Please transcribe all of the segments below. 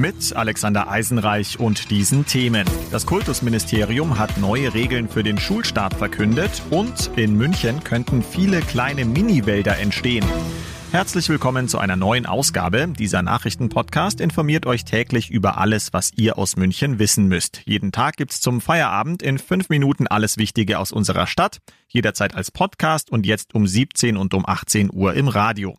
mit Alexander Eisenreich und diesen Themen. Das Kultusministerium hat neue Regeln für den Schulstart verkündet und in München könnten viele kleine Miniwälder entstehen. Herzlich willkommen zu einer neuen Ausgabe. Dieser Nachrichtenpodcast informiert euch täglich über alles, was ihr aus München wissen müsst. Jeden Tag gibt's zum Feierabend in fünf Minuten alles Wichtige aus unserer Stadt, jederzeit als Podcast und jetzt um 17 und um 18 Uhr im Radio.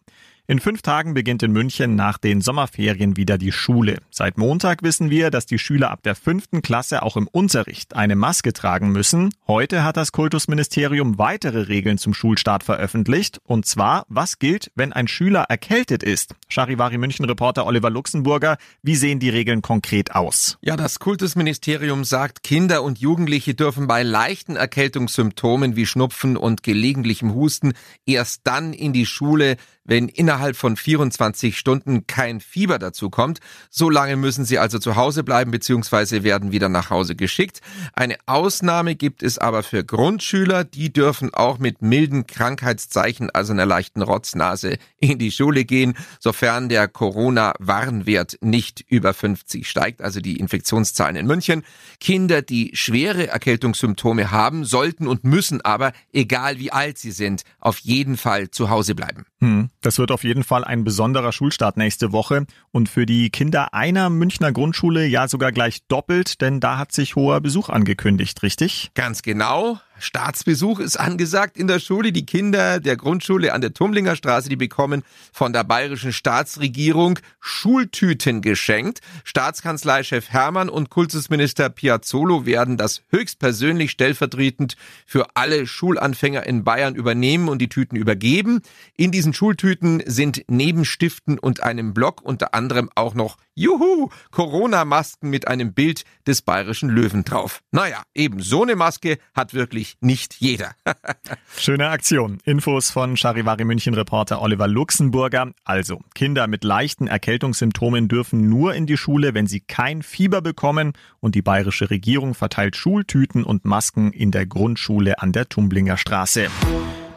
In fünf Tagen beginnt in München nach den Sommerferien wieder die Schule. Seit Montag wissen wir, dass die Schüler ab der fünften Klasse auch im Unterricht eine Maske tragen müssen. Heute hat das Kultusministerium weitere Regeln zum Schulstart veröffentlicht. Und zwar, was gilt, wenn ein Schüler erkältet ist? Charivari München Reporter Oliver Luxemburger, wie sehen die Regeln konkret aus? Ja, das Kultusministerium sagt, Kinder und Jugendliche dürfen bei leichten Erkältungssymptomen wie Schnupfen und gelegentlichem Husten erst dann in die Schule, wenn innerhalb von 24 Stunden kein Fieber dazu kommt. So lange müssen sie also zu Hause bleiben bzw. werden wieder nach Hause geschickt. Eine Ausnahme gibt es aber für Grundschüler. Die dürfen auch mit milden Krankheitszeichen, also einer leichten Rotznase, in die Schule gehen, sofern der Corona-Warnwert nicht über 50 steigt, also die Infektionszahlen in München. Kinder, die schwere Erkältungssymptome haben, sollten und müssen aber, egal wie alt sie sind, auf jeden Fall zu Hause bleiben. Hm. Das wird auf jeden Fall ein besonderer Schulstart nächste Woche und für die Kinder einer Münchner Grundschule ja sogar gleich doppelt, denn da hat sich hoher Besuch angekündigt, richtig? Ganz genau. Staatsbesuch ist angesagt in der Schule. Die Kinder der Grundschule an der Tumlinger Straße, die bekommen von der bayerischen Staatsregierung Schultüten geschenkt. Staatskanzleichef Hermann und Kultusminister Piazzolo werden das höchstpersönlich stellvertretend für alle Schulanfänger in Bayern übernehmen und die Tüten übergeben. In diesen Schultüten sind neben Stiften und einem Block unter anderem auch noch Juhu, Corona-Masken mit einem Bild des bayerischen Löwen drauf. Naja, eben so eine Maske hat wirklich natürlich nicht jeder. Schöne Aktion. Infos von Charivari München Reporter Oliver Luxemburger. Also, Kinder mit leichten Erkältungssymptomen dürfen nur in die Schule, wenn sie kein Fieber bekommen und die bayerische Regierung verteilt Schultüten und Masken in der Grundschule an der Tumblinger Straße.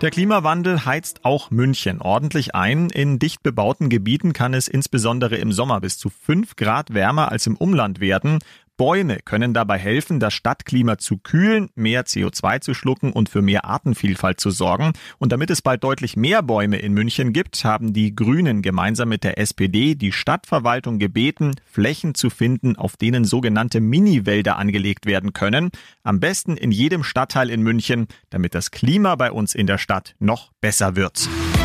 Der Klimawandel heizt auch München ordentlich ein. In dicht bebauten Gebieten kann es insbesondere im Sommer bis zu fünf Grad wärmer als im Umland werden. Bäume können dabei helfen, das Stadtklima zu kühlen, mehr CO2 zu schlucken und für mehr Artenvielfalt zu sorgen. Und damit es bald deutlich mehr Bäume in München gibt, haben die Grünen gemeinsam mit der SPD die Stadtverwaltung gebeten, Flächen zu finden, auf denen sogenannte Miniwälder angelegt werden können. Am besten in jedem Stadtteil in München, damit das Klima bei uns in der Stadt noch besser wird.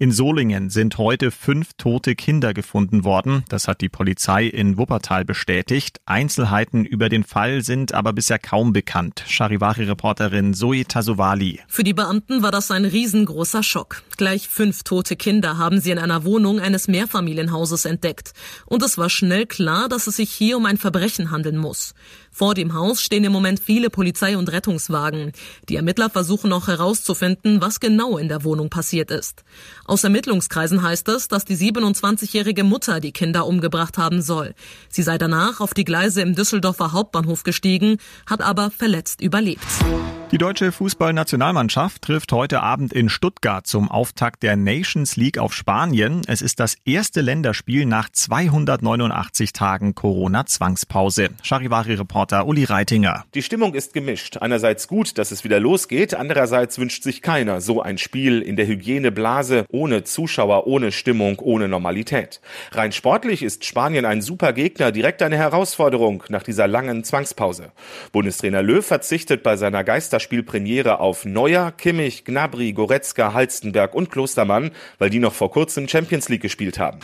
In Solingen sind heute fünf tote Kinder gefunden worden. Das hat die Polizei in Wuppertal bestätigt. Einzelheiten über den Fall sind aber bisher kaum bekannt. Charivari-Reporterin Zoe Tasovali. Für die Beamten war das ein riesengroßer Schock. Gleich fünf tote Kinder haben sie in einer Wohnung eines Mehrfamilienhauses entdeckt. Und es war schnell klar, dass es sich hier um ein Verbrechen handeln muss. Vor dem Haus stehen im Moment viele Polizei- und Rettungswagen. Die Ermittler versuchen noch herauszufinden, was genau in der Wohnung passiert ist. Aus Ermittlungskreisen heißt es, dass die 27-jährige Mutter die Kinder umgebracht haben soll. Sie sei danach auf die Gleise im Düsseldorfer Hauptbahnhof gestiegen, hat aber verletzt überlebt. Die deutsche Fußballnationalmannschaft trifft heute Abend in Stuttgart zum Auftakt der Nations League auf Spanien. Es ist das erste Länderspiel nach 289 Tagen Corona-Zwangspause. Charivari-Reporter Uli Reitinger. Die Stimmung ist gemischt. Einerseits gut, dass es wieder losgeht. Andererseits wünscht sich keiner so ein Spiel in der Hygieneblase ohne Zuschauer, ohne Stimmung, ohne Normalität. Rein sportlich ist Spanien ein super Gegner, direkt eine Herausforderung nach dieser langen Zwangspause. Bundestrainer Löw verzichtet bei seiner Geister Geisterspiel Premiere auf Neuer, Kimmich, Gnabry, Goretzka, Halstenberg und Klostermann, weil die noch vor kurzem Champions League gespielt haben.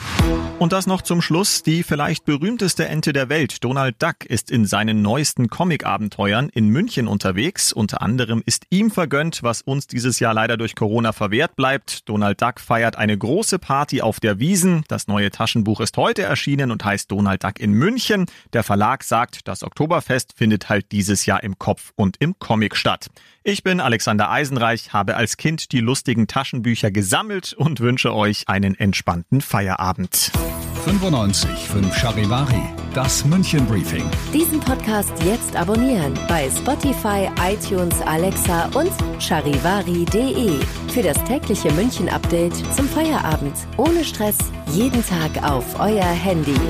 Und das noch zum Schluss. Die vielleicht berühmteste Ente der Welt, Donald Duck, ist in seinen neuesten Comic-Abenteuern in München unterwegs. Unter anderem ist ihm vergönnt, was uns dieses Jahr leider durch Corona verwehrt bleibt. Donald Duck feiert eine große Party auf der Wiesen. Das neue Taschenbuch ist heute erschienen und heißt Donald Duck in München. Der Verlag sagt, das Oktoberfest findet halt dieses Jahr im Kopf und im Comic statt. Ich bin Alexander Eisenreich, habe als Kind die lustigen Taschenbücher gesammelt und wünsche euch einen entspannten Feierabend. 95 5 Charivari, das München Briefing. Diesen Podcast jetzt abonnieren bei Spotify, iTunes, Alexa und charivari.de. Für das tägliche München Update zum Feierabend. Ohne Stress, jeden Tag auf euer Handy.